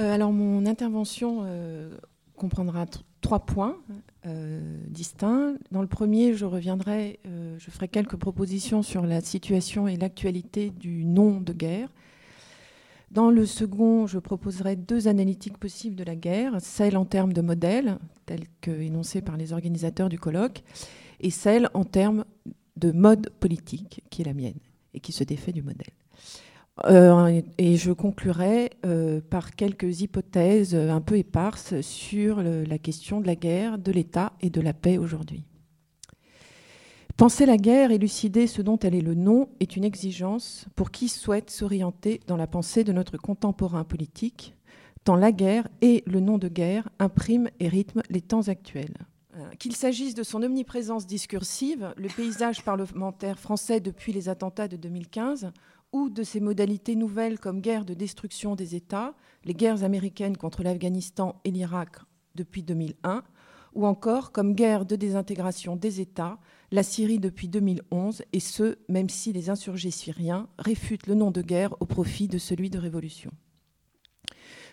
Euh, alors mon intervention euh, comprendra trois points euh, distincts. Dans le premier, je reviendrai, je ferai quelques propositions sur la situation et l'actualité du nom de guerre. Dans le second, je proposerai deux analytiques possibles de la guerre, celle en termes de modèle, telle qu'énoncée par les organisateurs du colloque, et celle en termes de mode politique, qui est la mienne, et qui se défait du modèle. Euh, et je conclurai euh, par quelques hypothèses un peu éparses sur la question de la guerre, de l'État et de la paix aujourd'hui. Penser la guerre, élucider ce dont elle est le nom, est une exigence pour qui souhaite s'orienter dans la pensée de notre contemporain politique, tant la guerre et le nom de guerre impriment et rythment les temps actuels. Euh, qu'il s'agisse de son omniprésence discursive, le paysage parlementaire français depuis les attentats de 2015, ou de ses modalités nouvelles comme guerre de destruction des États, les guerres américaines contre l'Afghanistan et l'Irak depuis 2001, ou encore comme guerre de désintégration des États, la Syrie depuis 2011, et ce, même si les insurgés syriens réfutent le nom de guerre au profit de celui de révolution.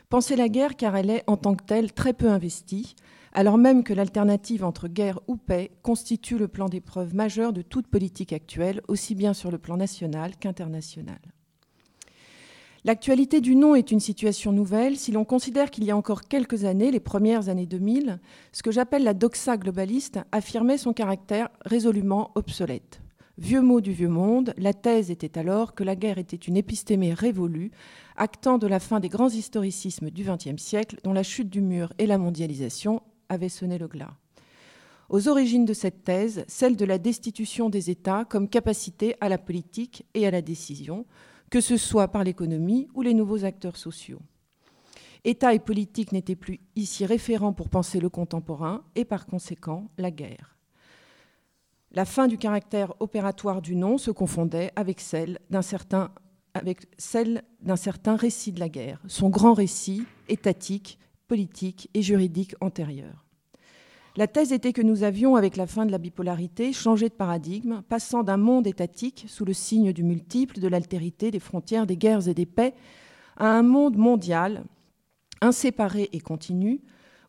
Pensez la guerre car elle est, en tant que telle, très peu investie, alors même que l'alternative entre guerre ou paix constitue le plan d'épreuve majeur de toute politique actuelle, aussi bien sur le plan national qu'international. L'actualité du nom est une situation nouvelle si l'on considère qu'il y a encore quelques années, les premières années 2000, ce que j'appelle la doxa globaliste affirmait son caractère résolument obsolète. Vieux mot du vieux monde, la thèse était alors que la guerre était une épistémée révolue, actant de la fin des grands historicismes du XXe siècle, dont la chute du mur et la mondialisation avait sonné le glas. Aux origines de cette thèse, celle de la destitution des États comme capacité à la politique et à la décision, que ce soit par l'économie ou les nouveaux acteurs sociaux. État et politique n'étaient plus ici référents pour penser le contemporain et par conséquent la guerre. La fin du caractère opératoire du nom se confondait avec celle d'un certain, avec celle d'un certain récit de la guerre, son grand récit étatique politique et juridique antérieure. La thèse était que nous avions, avec la fin de la bipolarité, changé de paradigme, passant d'un monde étatique, sous le signe du multiple, de l'altérité, des frontières, des guerres et des paix, à un monde mondial, inséparé et continu,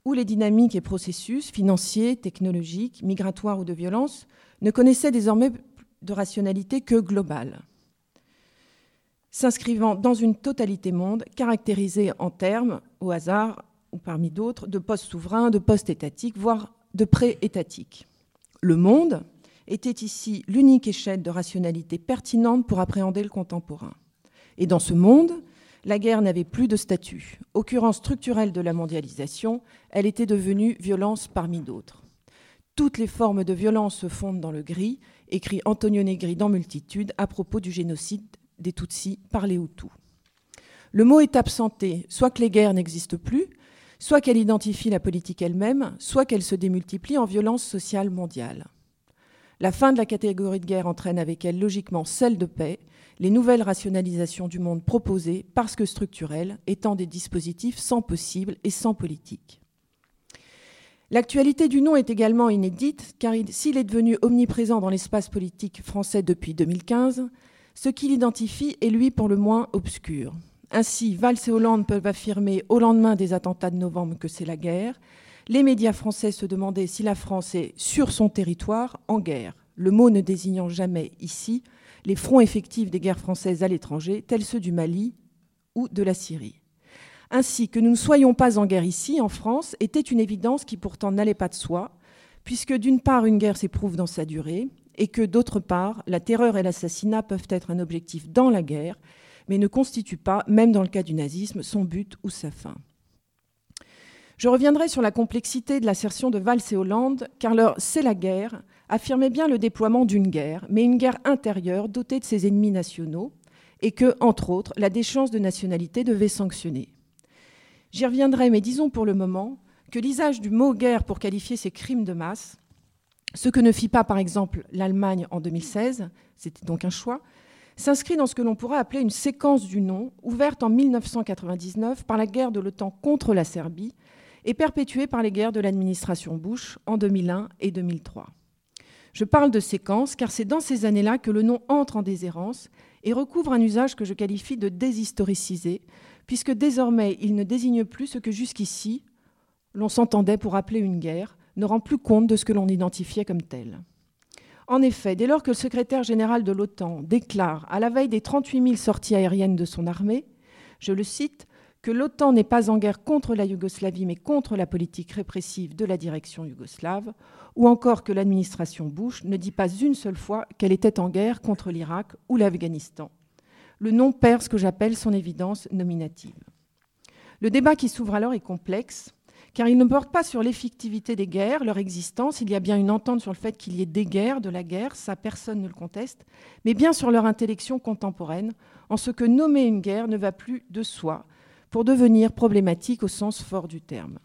où les dynamiques et processus financiers, technologiques, migratoires ou de violence ne connaissaient désormais de rationalité que globale, s'inscrivant dans une totalité monde caractérisée en termes, au hasard, ou parmi d'autres, de postes souverains, de postes étatiques, voire de pré-étatiques. Le monde était ici l'unique échelle de rationalité pertinente pour appréhender le contemporain. Et dans ce monde, la guerre n'avait plus de statut. Occurrence structurelle de la mondialisation, elle était devenue violence parmi d'autres. Toutes les formes de violence se fondent dans le gris, écrit Antonio Negri dans Multitude à propos du génocide des Tutsis par les Hutus. Le mot est absenté, soit que les guerres n'existent plus, soit qu'elle identifie la politique elle-même, soit qu'elle se démultiplie en violence sociale mondiale. La fin de la catégorie de guerre entraîne avec elle logiquement celle de paix, les nouvelles rationalisations du monde proposées, parce que structurelles, étant des dispositifs sans possible et sans politique. L'actualité du nom est également inédite, car s'il est devenu omniprésent dans l'espace politique français depuis 2015, ce qu'il identifie est lui pour le moins obscur. Ainsi, Valls et Hollande peuvent affirmer au lendemain des attentats de novembre que c'est la guerre. Les médias français se demandaient si la France est sur son territoire en guerre, le mot ne désignant jamais ici les fronts effectifs des guerres françaises à l'étranger, tels ceux du Mali ou de la Syrie. Ainsi, que nous ne soyons pas en guerre ici, en France, était une évidence qui pourtant n'allait pas de soi, puisque d'une part, une guerre s'éprouve dans sa durée, et que d'autre part, la terreur et l'assassinat peuvent être un objectif dans la guerre, mais ne constitue pas, même dans le cas du nazisme, son but ou sa fin. Je reviendrai sur la complexité de l'assertion de Valls et Hollande, car leur C'est la guerre affirmait bien le déploiement d'une guerre, mais une guerre intérieure dotée de ses ennemis nationaux, et que, entre autres, la déchéance de nationalité devait sanctionner. J'y reviendrai, mais disons pour le moment que l'usage du mot guerre pour qualifier ces crimes de masse, ce que ne fit pas par exemple l'Allemagne en 2016, c'était donc un choix, s'inscrit dans ce que l'on pourrait appeler une séquence du nom, ouverte en 1999 par la guerre de l'OTAN contre la Serbie et perpétuée par les guerres de l'administration Bush en 2001 et 2003. Je parle de séquence car c'est dans ces années-là que le nom entre en déshérence et recouvre un usage que je qualifie de déshistoricisé, puisque désormais il ne désigne plus ce que jusqu'ici l'on s'entendait pour appeler une guerre, ne rend plus compte de ce que l'on identifiait comme tel. En effet, dès lors que le secrétaire général de l'OTAN déclare, à la veille des 38 000 sorties aériennes de son armée, je le cite, que l'OTAN n'est pas en guerre contre la Yougoslavie, mais contre la politique répressive de la direction yougoslave, ou encore que l'administration Bush ne dit pas une seule fois qu'elle était en guerre contre l'Irak ou l'Afghanistan. Le nom perd ce que j'appelle son évidence nominative. Le débat qui s'ouvre alors est complexe, car il ne porte pas sur l'effectivité des guerres, leur existence, il y a bien une entente sur le fait qu'il y ait des guerres, de la guerre, ça personne ne le conteste, mais bien sur leur intellection contemporaine, en ce que nommer une guerre ne va plus de soi, pour devenir problématique au sens fort du terme.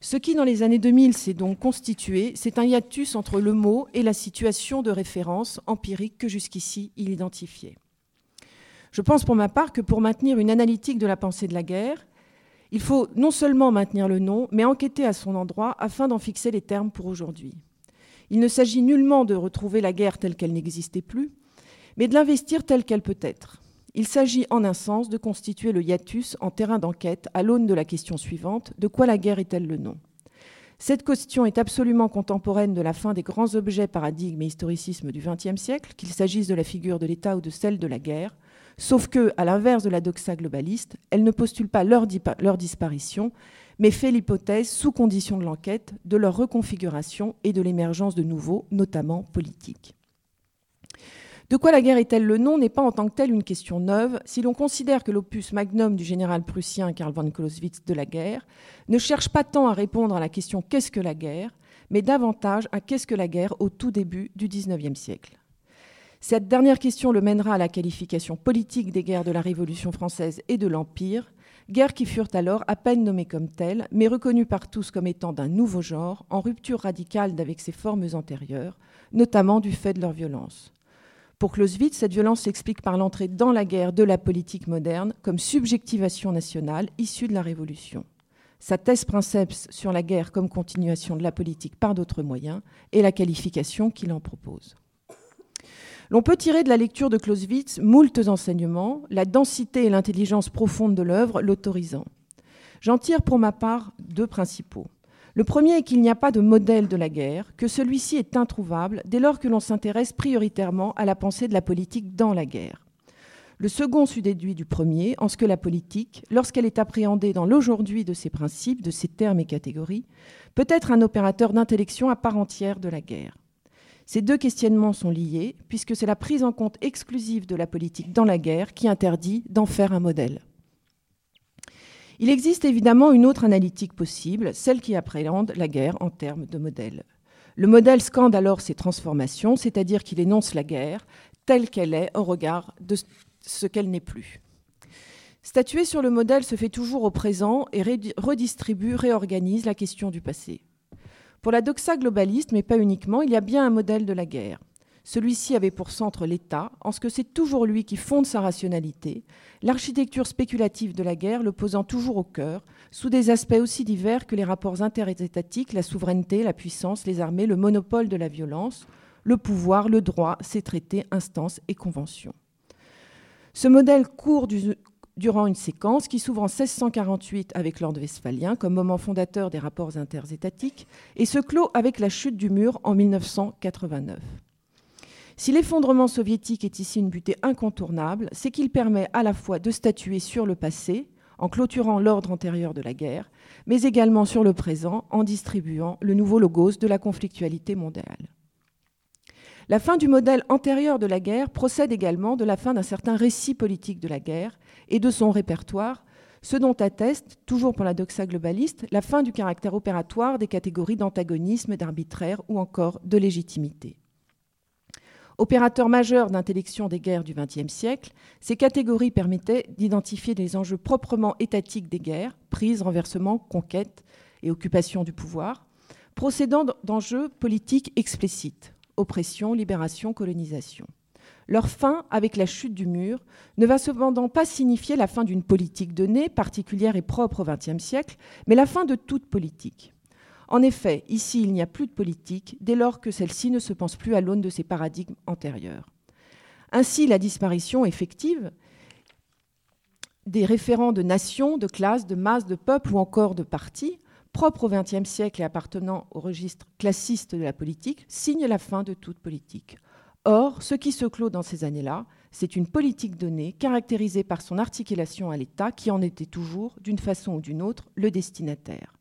Ce qui, dans les années 2000, s'est donc constitué, c'est un hiatus entre le mot et la situation de référence empirique que jusqu'ici il identifiait. Je pense pour ma part que pour maintenir une analytique de la pensée de la guerre, il faut non seulement maintenir le nom, mais enquêter à son endroit afin d'en fixer les termes pour aujourd'hui. Il ne s'agit nullement de retrouver la guerre telle qu'elle n'existait plus, mais de l'investir telle qu'elle peut être. Il s'agit en un sens de constituer le hiatus en terrain d'enquête à l'aune de la question suivante, de quoi la guerre est-elle le nom? Cette question est absolument contemporaine de la fin des grands objets, paradigmes et historicisme du XXe siècle, qu'il s'agisse de la figure de l'État ou de celle de la guerre, Sauf que, à l'inverse de la doxa globaliste, elle ne postule pas leur, disparition, mais fait l'hypothèse, sous condition de l'enquête, de leur reconfiguration et de l'émergence de nouveaux, notamment politiques. De quoi la guerre est-elle le nom n'est pas en tant que telle une question neuve si l'on considère que l'opus magnum du général prussien Karl von Clausewitz de la guerre ne cherche pas tant à répondre à la question qu'est-ce que la guerre, mais davantage à qu'est-ce que la guerre au tout début du XIXe siècle. Cette dernière question le mènera à la qualification politique des guerres de la Révolution française et de l'Empire, guerres qui furent alors à peine nommées comme telles, mais reconnues par tous comme étant d'un nouveau genre, en rupture radicale d'avec ses formes antérieures, notamment du fait de leur violence. Pour Clausewitz, cette violence s'explique par l'entrée dans la guerre de la politique moderne comme subjectivation nationale issue de la Révolution. Sa thèse princeps sur la guerre comme continuation de la politique par d'autres moyens est la qualification qu'il en propose. L'on peut tirer de la lecture de Clausewitz moultes enseignements, la densité et l'intelligence profonde de l'œuvre l'autorisant. J'en tire pour ma part deux principaux. Le premier est qu'il n'y a pas de modèle de la guerre, que celui-ci est introuvable dès lors que l'on s'intéresse prioritairement à la pensée de la politique dans la guerre. Le second suit déduit du premier, en ce que la politique, lorsqu'elle est appréhendée dans l'aujourd'hui de ses principes, de ses termes et catégories, peut être un opérateur d'intellection à part entière de la guerre. Ces deux questionnements sont liés, puisque c'est la prise en compte exclusive de la politique dans la guerre qui interdit d'en faire un modèle. Il existe évidemment une autre analytique possible, celle qui appréhende la guerre en termes de modèle. Le modèle scande alors ses transformations, c'est-à-dire qu'il énonce la guerre telle qu'elle est au regard de ce qu'elle n'est plus. Statuer sur le modèle se fait toujours au présent et redistribue, réorganise la question du passé. Pour la doxa globaliste, mais pas uniquement, il y a bien un modèle de la guerre. Celui-ci avait pour centre l'État, en ce que c'est toujours lui qui fonde sa rationalité, l'architecture spéculative de la guerre le posant toujours au cœur, sous des aspects aussi divers que les rapports interétatiques, la souveraineté, la puissance, les armées, le monopole de la violence, le pouvoir, le droit, ses traités, instances et conventions. Ce modèle court du, durant une séquence qui s'ouvre en 1648 avec l'ordre westphalien comme moment fondateur des rapports interétatiques et se clôt avec la chute du mur en 1989. Si l'effondrement soviétique est ici une butée incontournable, c'est qu'il permet à la fois de statuer sur le passé, en clôturant l'ordre antérieur de la guerre, mais également sur le présent, en distribuant le nouveau logos de la conflictualité mondiale. La fin du modèle antérieur de la guerre procède également de la fin d'un certain récit politique de la guerre et de son répertoire, ce dont atteste, toujours pour la doxa globaliste, la fin du caractère opératoire des catégories d'antagonisme, d'arbitraire ou encore de légitimité. Opérateur majeur d'intellection des guerres du XXe siècle, ces catégories permettaient d'identifier les enjeux proprement étatiques des guerres, prise, renversement, conquête et occupation du pouvoir, procédant d'enjeux politiques explicites, oppression, libération, colonisation. Leur fin, avec la chute du mur, ne va cependant pas signifier la fin d'une politique donnée, particulière et propre au XXe siècle, mais la fin de toute politique. En effet, ici, il n'y a plus de politique dès lors que celle-ci ne se pense plus à l'aune de ses paradigmes antérieurs. Ainsi, la disparition effective des référents de nations, de classes, de masses, de peuples ou encore de partis, propres au XXe siècle et appartenant au registre classiste de la politique, signent la fin de toute politique. Or, ce qui se clôt dans ces années-là, c'est une politique donnée caractérisée par son articulation à l'État qui en était toujours, d'une façon ou d'une autre, le destinataire.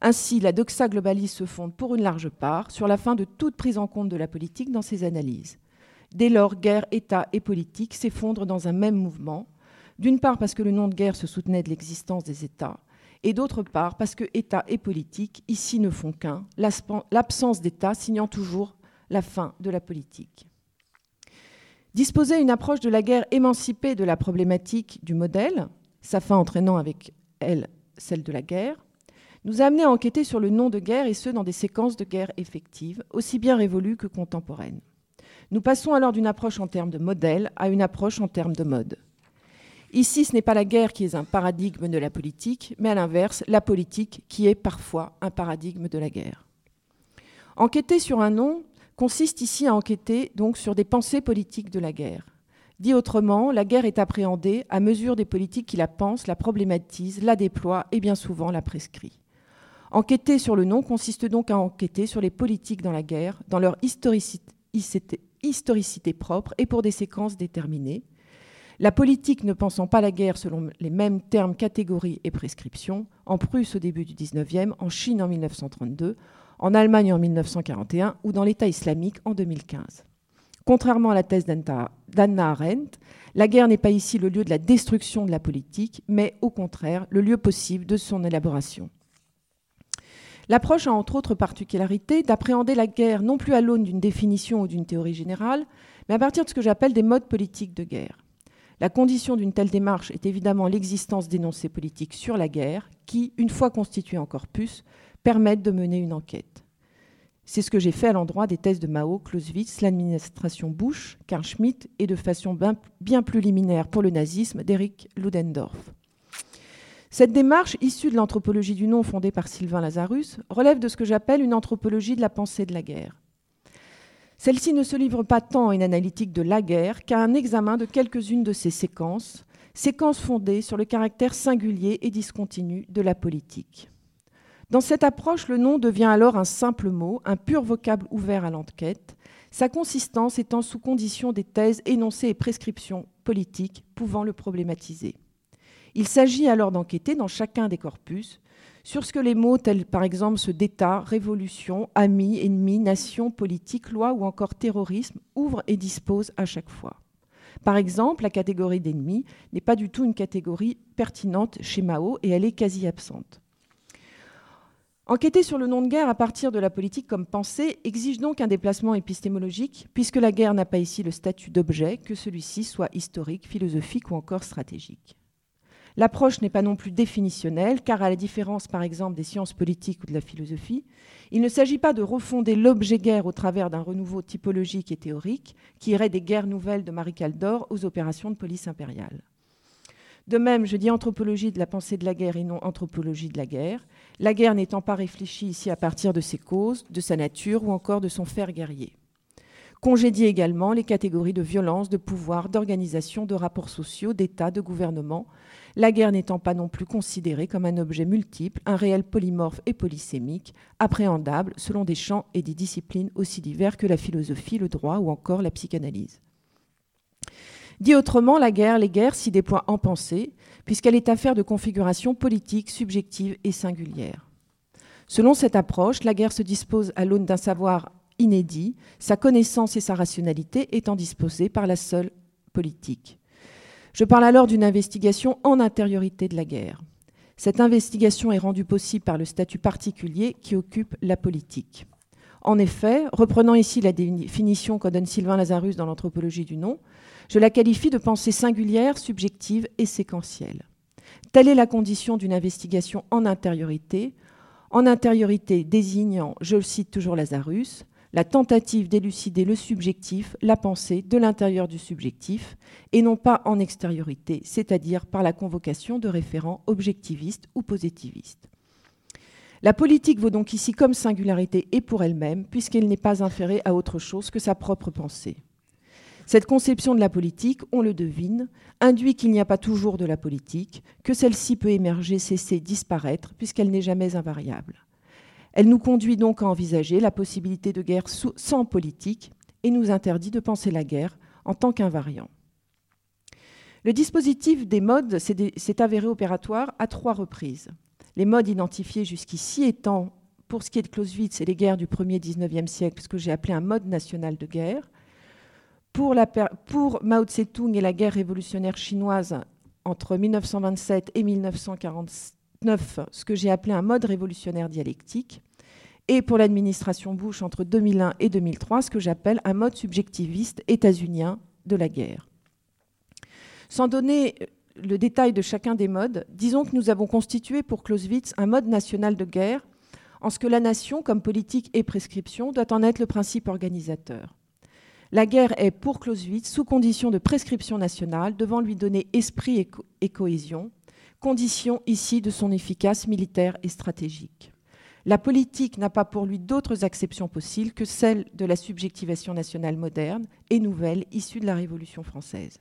Ainsi, la doxa globaliste se fonde pour une large part sur la fin de toute prise en compte de la politique dans ses analyses. Dès lors, guerre, État et politique s'effondrent dans un même mouvement, d'une part parce que le nom de guerre se soutenait de l'existence des États, et d'autre part parce que État et politique ici ne font qu'un, l'absence d'État signant toujours la fin de la politique. Disposer une approche de la guerre émancipée de la problématique du modèle, sa fin entraînant avec elle celle de la guerre, nous a amené à enquêter sur le nom de guerre et ce dans des séquences de guerre effectives, aussi bien révolues que contemporaines. Nous passons alors d'une approche en termes de modèle à une approche en termes de mode. Ici, ce n'est pas la guerre qui est un paradigme de la politique, mais à l'inverse, la politique qui est parfois un paradigme de la guerre. Enquêter sur un nom consiste ici à enquêter donc sur des pensées politiques de la guerre. Dit autrement, la guerre est appréhendée à mesure des politiques qui la pensent, la problématisent, la déploient et bien souvent la prescrit. Enquêter sur le nom consiste donc à enquêter sur les politiques dans la guerre, dans leur historicité, historicité propre et pour des séquences déterminées, la politique ne pensant pas la guerre selon les mêmes termes, catégories et prescriptions, en Prusse au début du 19e, en Chine en 1932, en Allemagne en 1941 ou dans l'État islamique en 2015. Contrairement à la thèse d'Anna Arendt, la guerre n'est pas ici le lieu de la destruction de la politique, mais au contraire le lieu possible de son élaboration. L'approche a entre autres particularités d'appréhender la guerre non plus à l'aune d'une définition ou d'une théorie générale, mais à partir de ce que j'appelle des modes politiques de guerre. La condition d'une telle démarche est évidemment l'existence d'énoncés politiques sur la guerre qui, une fois constitués en corpus, permettent de mener une enquête. C'est ce que j'ai fait à l'endroit des thèses de Mao, Clausewitz, l'administration Bush, Karl Schmitt et de façon bien plus liminaire pour le nazisme d'Eric Ludendorff. Cette démarche, issue de l'anthropologie du nom fondée par Sylvain Lazarus, relève de ce que j'appelle une anthropologie de la pensée de la guerre. Celle-ci ne se livre pas tant à une analytique de la guerre qu'à un examen de quelques-unes de ces séquences, séquences fondées sur le caractère singulier et discontinu de la politique. Dans cette approche, le nom devient alors un simple mot, un pur vocable ouvert à l'enquête, sa consistance étant sous condition des thèses, énoncées et prescriptions politiques pouvant le problématiser. Il s'agit alors d'enquêter dans chacun des corpus sur ce que les mots tels par exemple ceux d'État, révolution, ami, ennemi, nation, politique, loi ou encore terrorisme ouvrent et disposent à chaque fois. Par exemple, la catégorie d'ennemi n'est pas du tout une catégorie pertinente chez Mao et elle est quasi absente. Enquêter sur le nom de guerre à partir de la politique comme pensée exige donc un déplacement épistémologique, puisque la guerre n'a pas ici le statut d'objet, que celui-ci soit historique, philosophique ou encore stratégique. L'approche n'est pas non plus définitionnelle, car à la différence par exemple des sciences politiques ou de la philosophie, il ne s'agit pas de refonder l'objet guerre au travers d'un renouveau typologique et théorique qui irait des guerres nouvelles de Marie Caldor aux opérations de police impériale. De même, je dis anthropologie de la pensée de la guerre et non anthropologie de la guerre, la guerre n'étant pas réfléchie ici à partir de ses causes, de sa nature ou encore de son faire guerrier. Congédie également les catégories de violence, de pouvoir, d'organisation, de rapports sociaux, d'État, de gouvernement, la guerre n'étant pas non plus considérée comme un objet multiple, un réel polymorphe et polysémique, appréhendable selon des champs et des disciplines aussi divers que la philosophie, le droit ou encore la psychanalyse. Dit autrement, la guerre, les guerres s'y déploient en pensée, puisqu'elle est affaire de configuration politique, subjective et singulière. Selon cette approche, la guerre se dispose à l'aune d'un savoir inédit, sa connaissance et sa rationalité étant disposées par la seule politique. Je parle alors d'une investigation en intériorité de la guerre. Cette investigation est rendue possible par le statut particulier qui occupe la politique. En effet, reprenant ici la définition qu'en donne Sylvain Lazarus dans l'anthropologie du nom, je la qualifie de pensée singulière, subjective et séquentielle. Telle est la condition d'une investigation en intériorité, en intériorité désignant, je le cite toujours Lazarus, la tentative d'élucider le subjectif, la pensée de l'intérieur du subjectif, et non pas en extériorité, c'est-à-dire par la convocation de référents objectivistes ou positivistes. La politique vaut donc ici comme singularité et pour elle-même, puisqu'elle n'est pas inférée à autre chose que sa propre pensée. Cette conception de la politique, on le devine, induit qu'il n'y a pas toujours de la politique, que celle-ci peut émerger, cesser, disparaître, puisqu'elle n'est jamais invariable. Elle nous conduit donc à envisager la possibilité de guerre sans politique et nous interdit de penser la guerre en tant qu'invariant. Le dispositif des modes s'est avéré opératoire à trois reprises. Les modes identifiés jusqu'ici étant, pour ce qui est de Clausewitz et les guerres du 1er 19e siècle, ce que j'ai appelé un mode national de guerre. Pour, pour Mao Tse-tung et la guerre révolutionnaire chinoise entre 1927 et 1949, ce que j'ai appelé un mode révolutionnaire dialectique. Et pour l'administration Bush entre 2001 et 2003, ce que j'appelle un mode subjectiviste états-unien de la guerre. Sans donner le détail de chacun des modes, disons que nous avons constitué pour Clausewitz un mode national de guerre, en ce que la nation, comme politique et prescription, doit en être le principe organisateur. La guerre est, pour Clausewitz, sous condition de prescription nationale, devant lui donner esprit et, et cohésion, condition ici de son efficace militaire et stratégique. La politique n'a pas pour lui d'autres acceptions possibles que celle de la subjectivation nationale moderne et nouvelle issue de la Révolution française.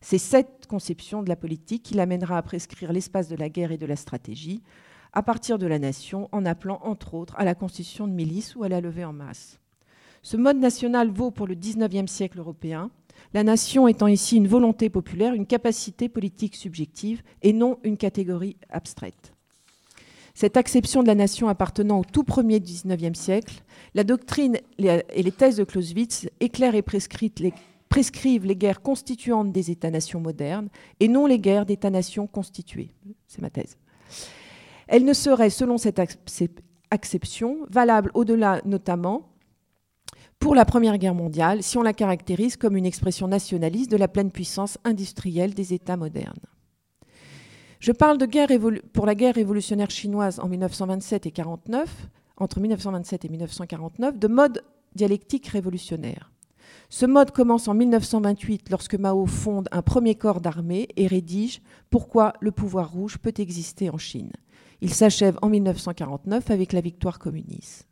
C'est cette conception de la politique qui l'amènera à prescrire l'espace de la guerre et de la stratégie à partir de la nation, en appelant entre autres à la constitution de milices ou à la levée en masse. Ce mode national vaut pour le XIXe siècle européen, la nation étant ici une volonté populaire, une capacité politique subjective et non une catégorie abstraite. Cette acception de la nation appartenant au tout premier XIXe siècle, la doctrine et les thèses de Clausewitz éclairent et prescrivent les, guerres constituantes des États-nations modernes et non les guerres d'États-nations constituées. C'est ma thèse. Elle ne serait, selon cette acception, valable au-delà notamment pour la Première Guerre mondiale si on la caractérise comme une expression nationaliste de la pleine puissance industrielle des États modernes. Je parle pour la guerre révolutionnaire chinoise en 1927 et 49, entre 1927 et 1949, de mode dialectique révolutionnaire. Ce mode commence en 1928 lorsque Mao fonde un premier corps d'armée et rédige Pourquoi le pouvoir rouge peut exister en Chine? Il s'achève en 1949 avec la victoire communiste.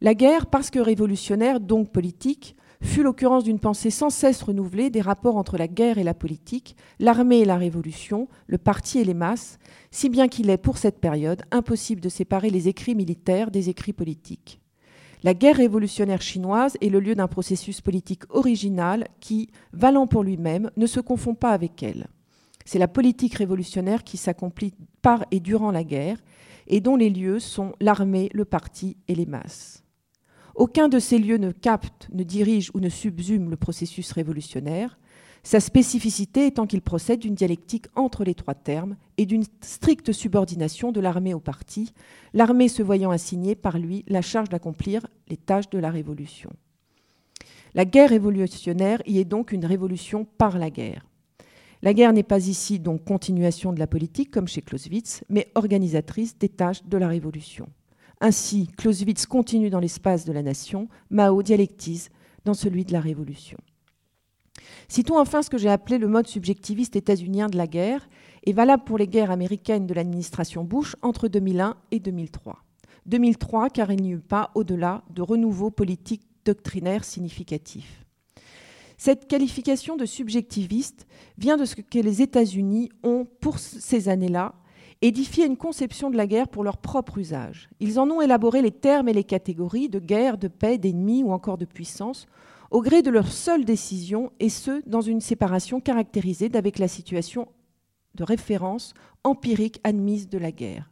La guerre, parce que révolutionnaire, donc politique, fut l'occurrence d'une pensée sans cesse renouvelée des rapports entre la guerre et la politique, l'armée et la révolution, le parti et les masses, si bien qu'il est, pour cette période, impossible de séparer les écrits militaires des écrits politiques. La guerre révolutionnaire chinoise est le lieu d'un processus politique original qui, valant pour lui-même, ne se confond pas avec elle. C'est la politique révolutionnaire qui s'accomplit par et durant la guerre et dont les lieux sont l'armée, le parti et les masses. Aucun de ces lieux ne capte, ne dirige ou ne subsume le processus révolutionnaire, sa spécificité étant qu'il procède d'une dialectique entre les trois termes et d'une stricte subordination de l'armée au parti, l'armée se voyant assigner par lui la charge d'accomplir les tâches de la révolution. La guerre révolutionnaire y est donc une révolution par la guerre. La guerre n'est pas ici donc continuation de la politique comme chez Clausewitz, mais organisatrice des tâches de la révolution. Ainsi, Clausewitz continue dans l'espace de la nation, Mao dialectise dans celui de la révolution. Citons enfin ce que j'ai appelé le mode subjectiviste états-unien de la guerre, et valable pour les guerres américaines de l'administration Bush entre 2001 et 2003. 2003 car il n'y eut pas au-delà de renouveau politique doctrinaire significatif. Cette qualification de subjectiviste vient de ce que les États-Unis ont, pour ces années-là, édifié une conception de la guerre pour leur propre usage. Ils en ont élaboré les termes et les catégories de guerre, de paix, d'ennemi ou encore de puissance, au gré de leurs seules décisions, et ce, dans une séparation caractérisée d'avec la situation de référence empirique admise de la guerre.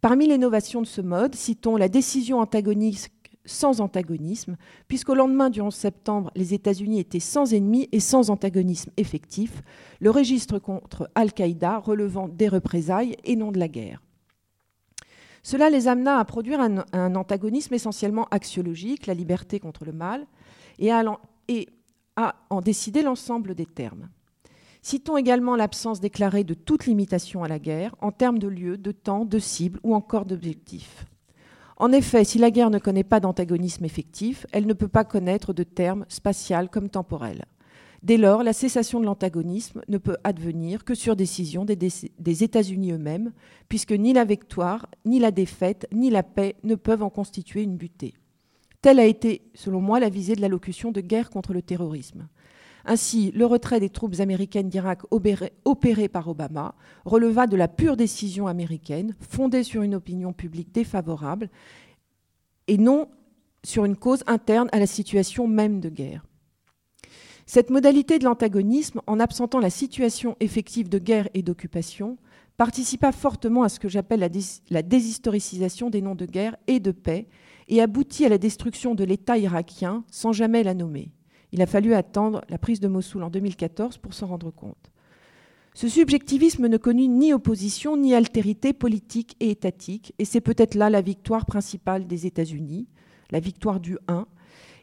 Parmi l'innovation de ce mode, citons la décision antagoniste sans antagonisme, puisqu'au lendemain du 11 septembre, les États-Unis étaient sans ennemis et sans antagonisme effectif, le registre contre Al-Qaïda relevant des représailles et non de la guerre. Cela les amena à produire un, antagonisme essentiellement axiologique, la liberté contre le mal, et à, en décider l'ensemble des termes. Citons également l'absence déclarée de toute limitation à la guerre en termes de lieu, de temps, de cible ou encore d'objectif. En effet, si la guerre ne connaît pas d'antagonisme effectif, elle ne peut pas connaître de termes spatial comme temporel. Dès lors, la cessation de l'antagonisme ne peut advenir que sur décision des, des États-Unis eux-mêmes, puisque ni la victoire, ni la défaite, ni la paix ne peuvent en constituer une butée. Telle a été, selon moi, la visée de l'allocution de guerre contre le terrorisme. Ainsi, le retrait des troupes américaines d'Irak opéré par Obama releva de la pure décision américaine, fondée sur une opinion publique défavorable, et non sur une cause interne à la situation même de guerre. Cette modalité de l'antagonisme, en absentant la situation effective de guerre et d'occupation, participa fortement à ce que j'appelle la, déshistoricisation des noms de guerre et de paix et aboutit à la destruction de l'État irakien sans jamais la nommer. Il a fallu attendre la prise de Mossoul en 2014 pour s'en rendre compte. Ce subjectivisme ne connut ni opposition ni altérité politique et étatique, et c'est peut-être là la victoire principale des États-Unis, la victoire du 1,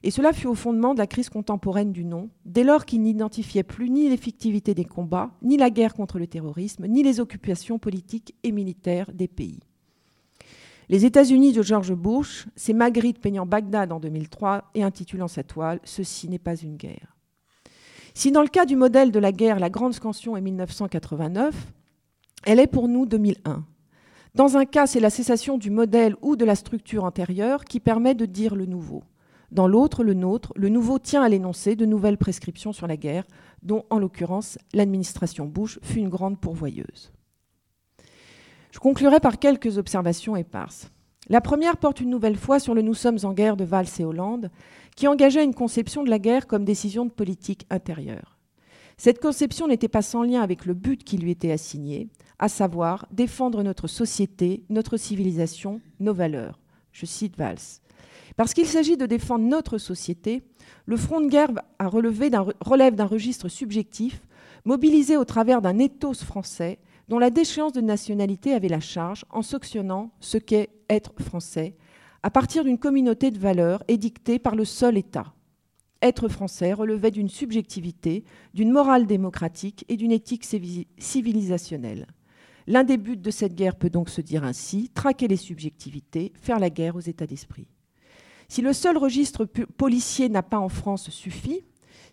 et cela fut au fondement de la crise contemporaine du nom, dès lors qu'il n'identifiait plus ni l'effectivité des combats, ni la guerre contre le terrorisme, ni les occupations politiques et militaires des pays. Les États-Unis de George Bush, c'est Magritte peignant Bagdad en 2003 et intitulant sa toile Ceci n'est pas une guerre. Si dans le cas du modèle de la guerre, la grande scansion est 1989, elle est pour nous 2001. Dans un cas, c'est la cessation du modèle ou de la structure antérieure qui permet de dire le nouveau. Dans l'autre, le nôtre, le nouveau tient à l'énoncé de nouvelles prescriptions sur la guerre, dont en l'occurrence l'administration Bush fut une grande pourvoyeuse. Je conclurai par quelques observations éparses. La première porte une nouvelle fois sur le Nous sommes en guerre de Valls et Hollande, qui engageait une conception de la guerre comme décision de politique intérieure. Cette conception n'était pas sans lien avec le but qui lui était assigné, à savoir défendre notre société, notre civilisation, nos valeurs. Je cite Valls. Parce qu'il s'agit de défendre notre société, le front de guerre relève d'un registre subjectif, mobilisé au travers d'un ethos français dont la déchéance de nationalité avait la charge, en sanctionnant ce qu'est être français, à partir d'une communauté de valeurs édictée par le seul État. Être français relevait d'une subjectivité, d'une morale démocratique et d'une éthique civilisationnelle. L'un des buts de cette guerre peut donc se dire ainsi, traquer les subjectivités, faire la guerre aux états d'esprit. Si le seul registre policier n'a pas en France suffi,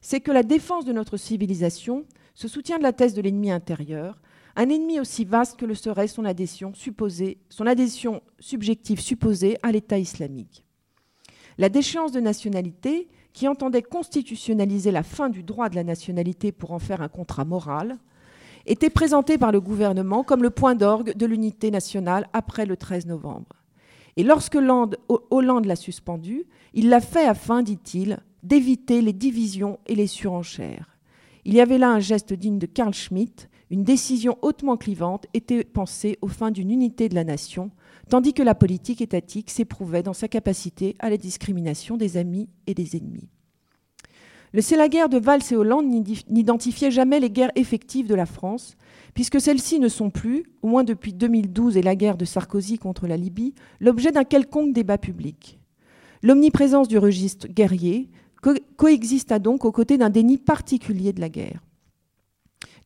c'est que la défense de notre civilisation se soutient de la thèse de l'ennemi intérieur, un ennemi aussi vaste que le serait son adhésion, supposée, son adhésion subjective supposée à l'État islamique. La déchéance de nationalité, qui entendait constitutionnaliser la fin du droit de la nationalité pour en faire un contrat moral, était présentée par le gouvernement comme le point d'orgue de l'unité nationale après le 13 novembre. Et lorsque Hollande l'a suspendu, il l'a fait afin, dit-il, d'éviter les divisions et les surenchères. Il y avait là un geste digne de Karl Schmitt, une décision hautement clivante était pensée au fin d'une unité de la nation, tandis que la politique étatique s'éprouvait dans sa capacité à la discrimination des amis et des ennemis. Le C'est la guerre de Valls et Hollande n'identifiait jamais les guerres effectives de la France, puisque celles-ci ne sont plus, au moins depuis 2012 et la guerre de Sarkozy contre la Libye, l'objet d'un quelconque débat public. L'omniprésence du registre guerrier coexista donc aux côtés d'un déni particulier de la guerre.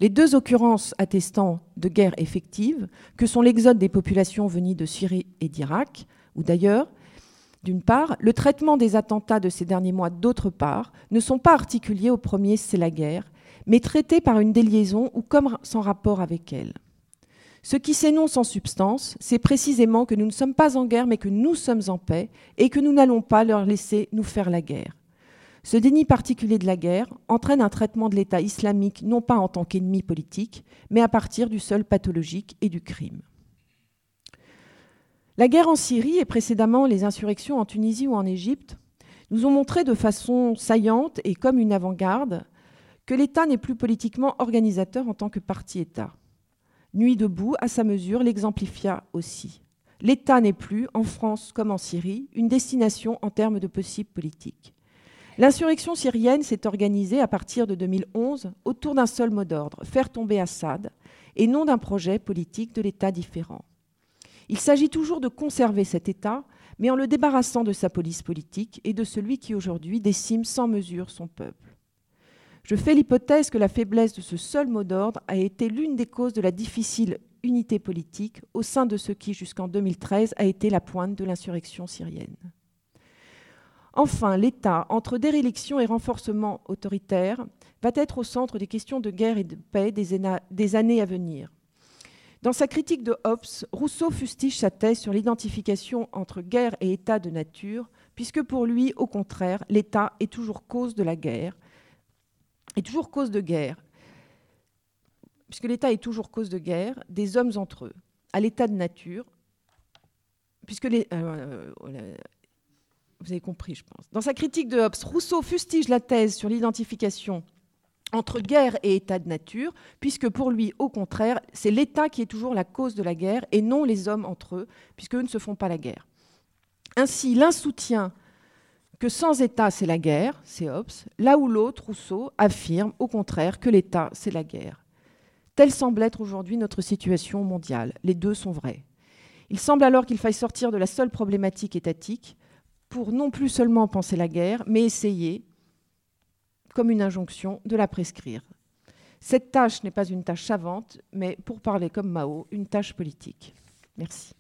Les deux occurrences attestant de guerres effectives, que sont l'exode des populations venues de Syrie et d'Irak, ou d'ailleurs, d'une part, le traitement des attentats de ces derniers mois, d'autre part, ne sont pas articulés au premier C'est la guerre, mais traités par une déliaison ou comme sans rapport avec elle. Ce qui s'énonce en substance, c'est précisément que nous ne sommes pas en guerre, mais que nous sommes en paix et que nous n'allons pas leur laisser nous faire la guerre. Ce déni particulier de la guerre entraîne un traitement de l'État islamique non pas en tant qu'ennemi politique, mais à partir du seul pathologique et du crime. La guerre en Syrie et précédemment les insurrections en Tunisie ou en Égypte nous ont montré de façon saillante et comme une avant-garde que l'État n'est plus politiquement organisateur en tant que parti-État. Nuit debout, à sa mesure, l'exemplifia aussi. L'État n'est plus, en France comme en Syrie, une destination en termes de possibles politiques. L'insurrection syrienne s'est organisée à partir de 2011 autour d'un seul mot d'ordre, faire tomber Assad, et non d'un projet politique de l'État différent. Il s'agit toujours de conserver cet État, mais en le débarrassant de sa police politique et de celui qui aujourd'hui décime sans mesure son peuple. Je fais l'hypothèse que la faiblesse de ce seul mot d'ordre a été l'une des causes de la difficile unité politique au sein de ce qui, jusqu'en 2013, a été la pointe de l'insurrection syrienne. Enfin, l'État, entre déréliction et renforcement autoritaire, va être au centre des questions de guerre et de paix des, années à venir. Dans sa critique de Hobbes, Rousseau fustige sa thèse sur l'identification entre guerre et état de nature, puisque pour lui, au contraire, l'état est toujours cause de la guerre, est toujours cause de guerre, puisque l'état est toujours cause de guerre des hommes entre eux, à l'état de nature, puisque les, euh, euh, vous avez compris, je pense. Dans sa critique de Hobbes, Rousseau fustige la thèse sur l'identification entre guerre et état de nature, puisque pour lui, au contraire, c'est l'État qui est toujours la cause de la guerre et non les hommes entre eux, puisqu'eux ne se font pas la guerre. Ainsi, l'un soutient que sans État, c'est la guerre, c'est Hobbes, là où l'autre, Rousseau, affirme au contraire que l'État, c'est la guerre. Telle semble être aujourd'hui notre situation mondiale. Les deux sont vrais. Il semble alors qu'il faille sortir de la seule problématique étatique pour non plus seulement penser la guerre, mais essayer, comme une injonction, de la prescrire. Cette tâche n'est pas une tâche savante, mais pour parler comme Mao, une tâche politique. Merci.